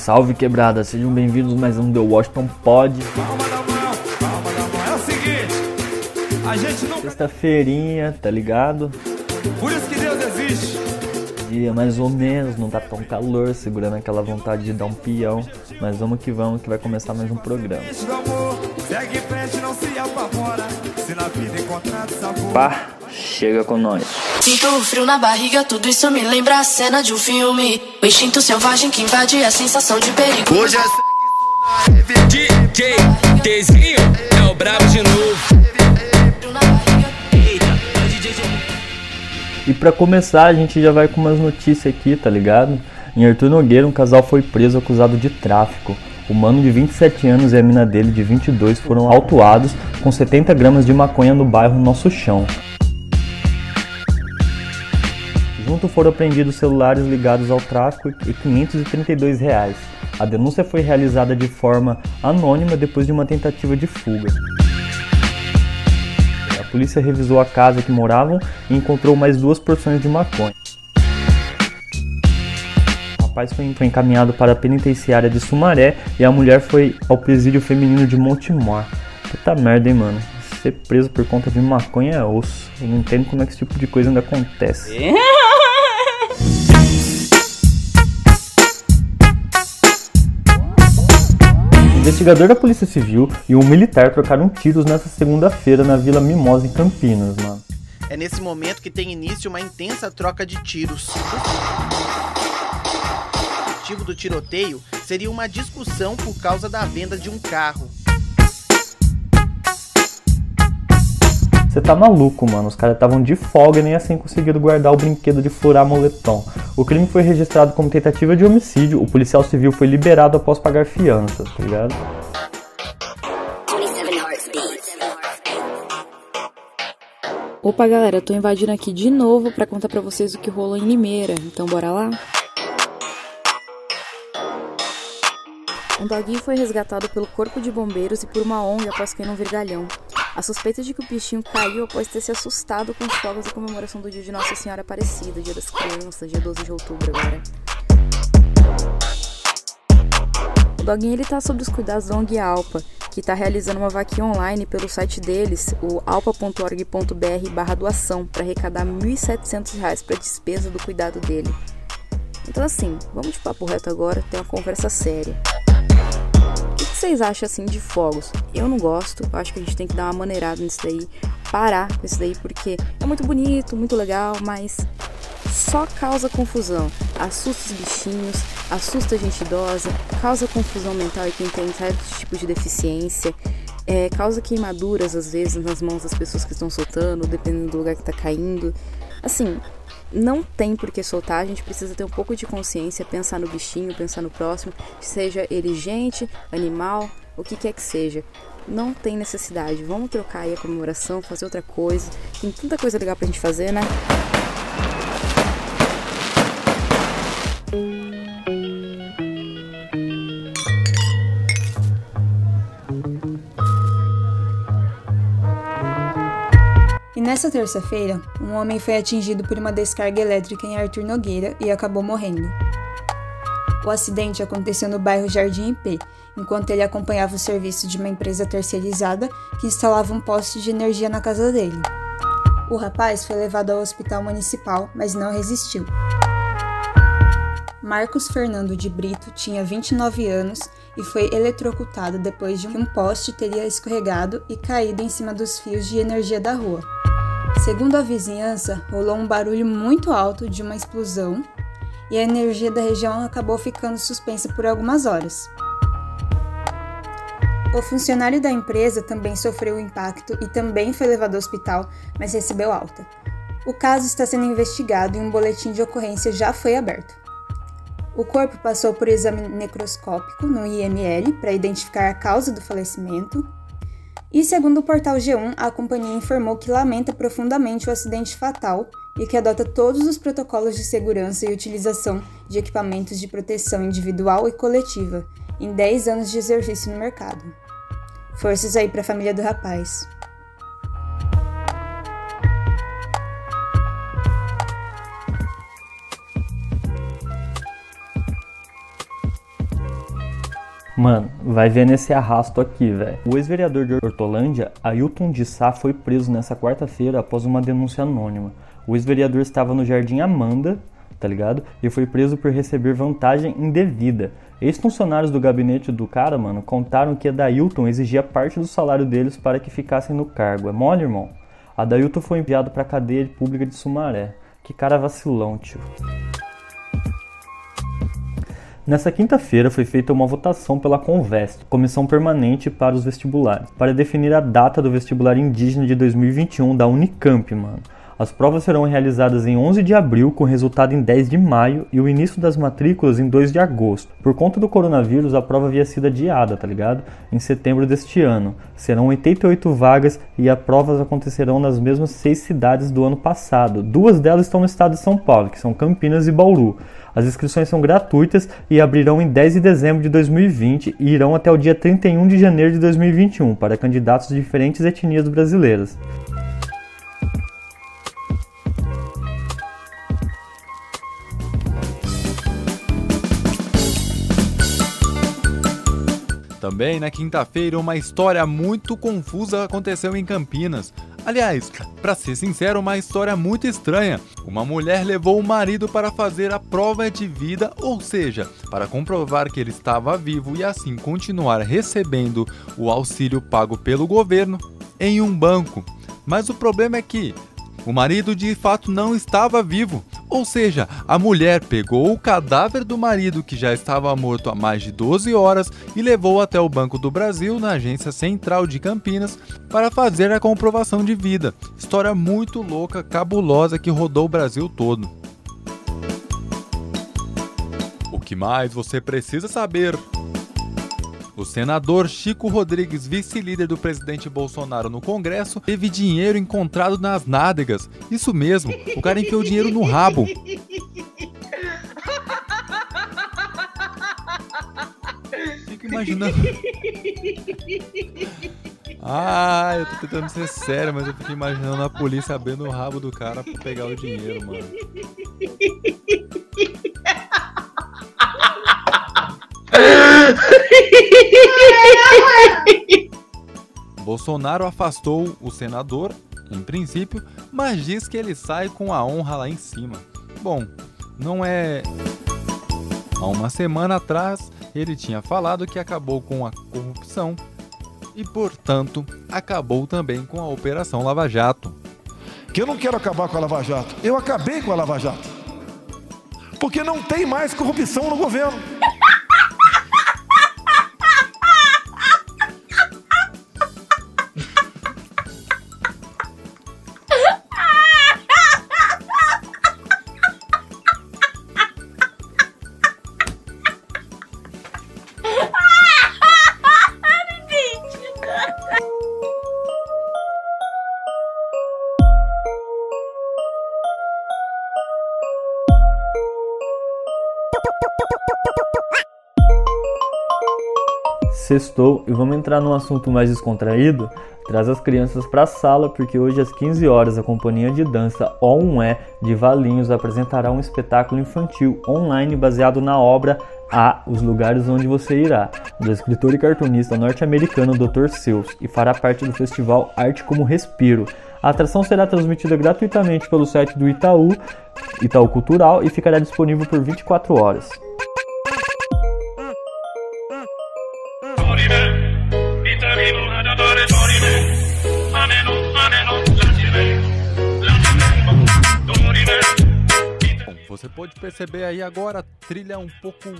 Salve quebrada, sejam bem-vindos mais um The Washington Pod. É o seguinte, a gente não. Sexta-feirinha, tá ligado? Por isso que Deus existe. Dia mais ou menos, não tá tão calor, segurando aquela vontade de dar um peão. Mas vamos que vamos, que vai começar mais um programa. Segue em frente, não se apavora. Se na vida encontrar sabor. Pá, chega com nós. Sinto o frio na barriga, tudo isso me lembra a cena de um filme. O instinto selvagem que invade a sensação de perigo. Hoje é DJ Tzinho é o brabo de novo. Barriga. E pra começar, a gente já vai com umas notícias aqui, tá ligado? Em Arthur Nogueira, um casal foi preso acusado de tráfico. O mano de 27 anos e a mina dele de 22 foram autuados com 70 gramas de maconha no bairro Nosso Chão. Junto foram apreendidos celulares ligados ao tráfico e 532 reais. A denúncia foi realizada de forma anônima depois de uma tentativa de fuga. A polícia revisou a casa que moravam e encontrou mais duas porções de maconha. O rapaz foi encaminhado para a penitenciária de Sumaré e a mulher foi ao presídio feminino de Montemor. Puta merda, hein, mano. Ser preso por conta de maconha é osso. Eu não entendo como é que esse tipo de coisa ainda acontece. investigador da Polícia Civil e um militar trocaram tiros nessa segunda-feira na Vila Mimosa, em Campinas, mano. É nesse momento que tem início uma intensa troca de tiros. O motivo do tiroteio seria uma discussão por causa da venda de um carro. Você tá maluco, mano. Os caras estavam de folga e nem assim conseguiram guardar o brinquedo de furar moletom. O crime foi registrado como tentativa de homicídio. O policial civil foi liberado após pagar fiança, tá ligado? Opa, galera, eu tô invadindo aqui de novo pra contar pra vocês o que rolou em Limeira. Então, bora lá? Um doguinho foi resgatado pelo corpo de bombeiros e por uma ONG após cair num vergalhão. A suspeita de que o bichinho caiu após ter se assustado com os fogos da comemoração do dia de Nossa Senhora Aparecida, dia das crianças, dia 12 de outubro agora. O doguinho ele tá sob os cuidados da ONG Alpa, que está realizando uma vaquinha online pelo site deles, o alpa.org.br doação, para arrecadar R$ 1.700 para despesa do cuidado dele. Então assim, vamos de papo reto agora, ter uma conversa séria. Vocês acham assim de fogos? Eu não gosto, eu acho que a gente tem que dar uma maneirada nisso daí, parar com isso daí, porque é muito bonito, muito legal, mas só causa confusão. Assusta os bichinhos, assusta a gente idosa, causa confusão mental em quem tem certos tipos de deficiência, é, causa queimaduras às vezes nas mãos das pessoas que estão soltando, dependendo do lugar que tá caindo. Assim, não tem por que soltar, a gente precisa ter um pouco de consciência, pensar no bichinho, pensar no próximo, seja ele gente, animal, o que quer que seja. Não tem necessidade. Vamos trocar aí a comemoração, fazer outra coisa. Tem tanta coisa legal pra gente fazer, né? Nessa terça-feira, um homem foi atingido por uma descarga elétrica em Arthur Nogueira e acabou morrendo. O acidente aconteceu no bairro Jardim IP, enquanto ele acompanhava o serviço de uma empresa terceirizada que instalava um poste de energia na casa dele. O rapaz foi levado ao hospital municipal, mas não resistiu. Marcos Fernando de Brito tinha 29 anos e foi eletrocutado depois de um poste teria escorregado e caído em cima dos fios de energia da rua. Segundo a vizinhança, rolou um barulho muito alto de uma explosão e a energia da região acabou ficando suspensa por algumas horas. O funcionário da empresa também sofreu o impacto e também foi levado ao hospital, mas recebeu alta. O caso está sendo investigado e um boletim de ocorrência já foi aberto. O corpo passou por exame necroscópico no IML para identificar a causa do falecimento. E segundo o portal G1, a companhia informou que lamenta profundamente o acidente fatal e que adota todos os protocolos de segurança e utilização de equipamentos de proteção individual e coletiva em 10 anos de exercício no mercado. Forças aí para a família do rapaz. Mano, vai ver nesse arrasto aqui, velho. O ex-vereador de Hortolândia, Ailton de Sá, foi preso nessa quarta-feira após uma denúncia anônima. O ex-vereador estava no Jardim Amanda, tá ligado? E foi preso por receber vantagem indevida. Ex-funcionários do gabinete do cara, mano, contaram que a Dailton exigia parte do salário deles para que ficassem no cargo. É mole, irmão? A Dailton foi enviado para a cadeia pública de Sumaré. Que cara vacilão, tio. Nessa quinta-feira foi feita uma votação pela Convest, Comissão Permanente para os Vestibulares, para definir a data do vestibular indígena de 2021 da Unicamp, mano. As provas serão realizadas em 11 de abril, com resultado em 10 de maio, e o início das matrículas em 2 de agosto. Por conta do coronavírus, a prova havia sido adiada, tá ligado? Em setembro deste ano. Serão 88 vagas e as provas acontecerão nas mesmas seis cidades do ano passado. Duas delas estão no estado de São Paulo, que são Campinas e Bauru. As inscrições são gratuitas e abrirão em 10 de dezembro de 2020 e irão até o dia 31 de janeiro de 2021 para candidatos de diferentes etnias brasileiras. Também na quinta-feira, uma história muito confusa aconteceu em Campinas. Aliás, para ser sincero, uma história muito estranha. Uma mulher levou o marido para fazer a prova de vida, ou seja, para comprovar que ele estava vivo e assim continuar recebendo o auxílio pago pelo governo em um banco. Mas o problema é que o marido de fato não estava vivo. Ou seja, a mulher pegou o cadáver do marido que já estava morto há mais de 12 horas e levou até o Banco do Brasil, na agência central de Campinas, para fazer a comprovação de vida. História muito louca, cabulosa que rodou o Brasil todo. O que mais você precisa saber? O senador Chico Rodrigues, vice-líder do presidente Bolsonaro no Congresso, teve dinheiro encontrado nas nádegas. Isso mesmo, o cara enfiou dinheiro no rabo. Fico imaginando. Ah, eu tô tentando ser sério, mas eu fico imaginando a polícia abrindo o rabo do cara pra pegar o dinheiro, mano. Bolsonaro afastou o senador, em princípio, mas diz que ele sai com a honra lá em cima. Bom, não é. Há uma semana atrás, ele tinha falado que acabou com a corrupção e, portanto, acabou também com a Operação Lava Jato. Que eu não quero acabar com a Lava Jato. Eu acabei com a Lava Jato. Porque não tem mais corrupção no governo. Sextou e vamos entrar num assunto mais descontraído? Traz as crianças para a sala porque hoje às 15 horas a companhia de dança O1E de Valinhos apresentará um espetáculo infantil online baseado na obra A Os Lugares Onde Você Irá, do escritor e cartunista norte-americano Dr. Seuss e fará parte do festival Arte como Respiro. A atração será transmitida gratuitamente pelo site do Itaú, Itaú Cultural, e ficará disponível por 24 horas. Pode perceber aí agora trilha um pouco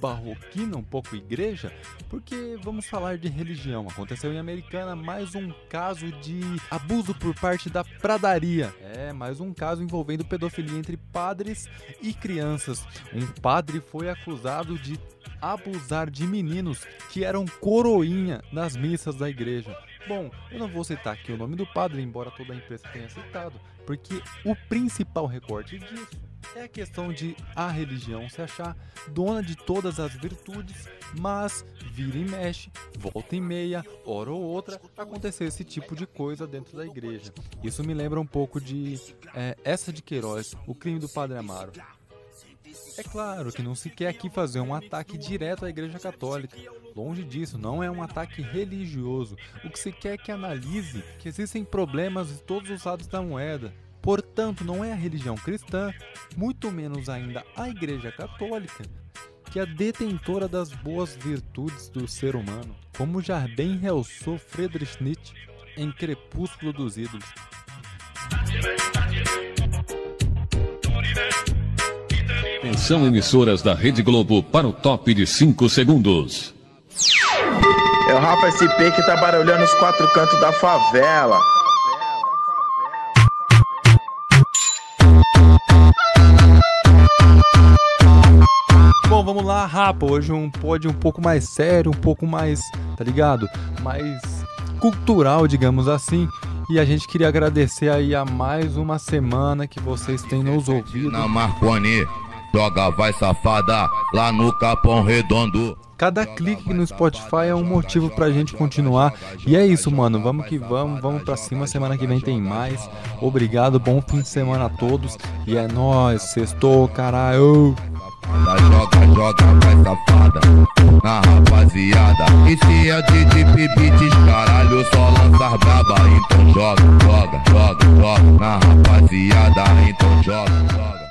barroquina, um pouco igreja, porque vamos falar de religião. Aconteceu em Americana mais um caso de abuso por parte da pradaria. É, mais um caso envolvendo pedofilia entre padres e crianças. Um padre foi acusado de abusar de meninos que eram coroinha nas missas da igreja. Bom, eu não vou citar aqui o nome do padre, embora toda a imprensa tenha citado, porque o principal recorte disso é a questão de a religião se achar dona de todas as virtudes, mas vira e mexe, volta e meia, hora ou outra, acontecer esse tipo de coisa dentro da igreja. Isso me lembra um pouco de é, essa de Queiroz, o crime do Padre Amaro. É claro que não se quer aqui fazer um ataque direto à Igreja Católica. Longe disso, não é um ataque religioso. O que se quer é que analise que existem problemas de todos os lados da moeda. Portanto, não é a religião cristã, muito menos ainda a Igreja Católica, que é a detentora das boas virtudes do ser humano, como já bem realçou Friedrich Nietzsche em Crepúsculo dos Ídolos. Atenção emissoras da Rede Globo para o top de 5 segundos. É o Rafa SP que tá barulhando os quatro cantos da favela. Bom, vamos lá, Rapa. Hoje um pod um pouco mais sério, um pouco mais, tá ligado? Mais cultural, digamos assim. E a gente queria agradecer aí a mais uma semana que vocês têm nos ouvido. Na Marconi, joga vai safada lá no Capão Redondo. Cada clique no Spotify é um motivo pra gente continuar. E é isso, mano. Vamos que vamos, vamos pra cima. Semana que vem tem mais. Obrigado, bom fim de semana a todos. E é nóis, sextou, caralho. Joga, vai safada na rapaziada. E se é de deep beats, caralho, só lançar braba. Então joga, joga, joga, joga na rapaziada. Então joga, joga.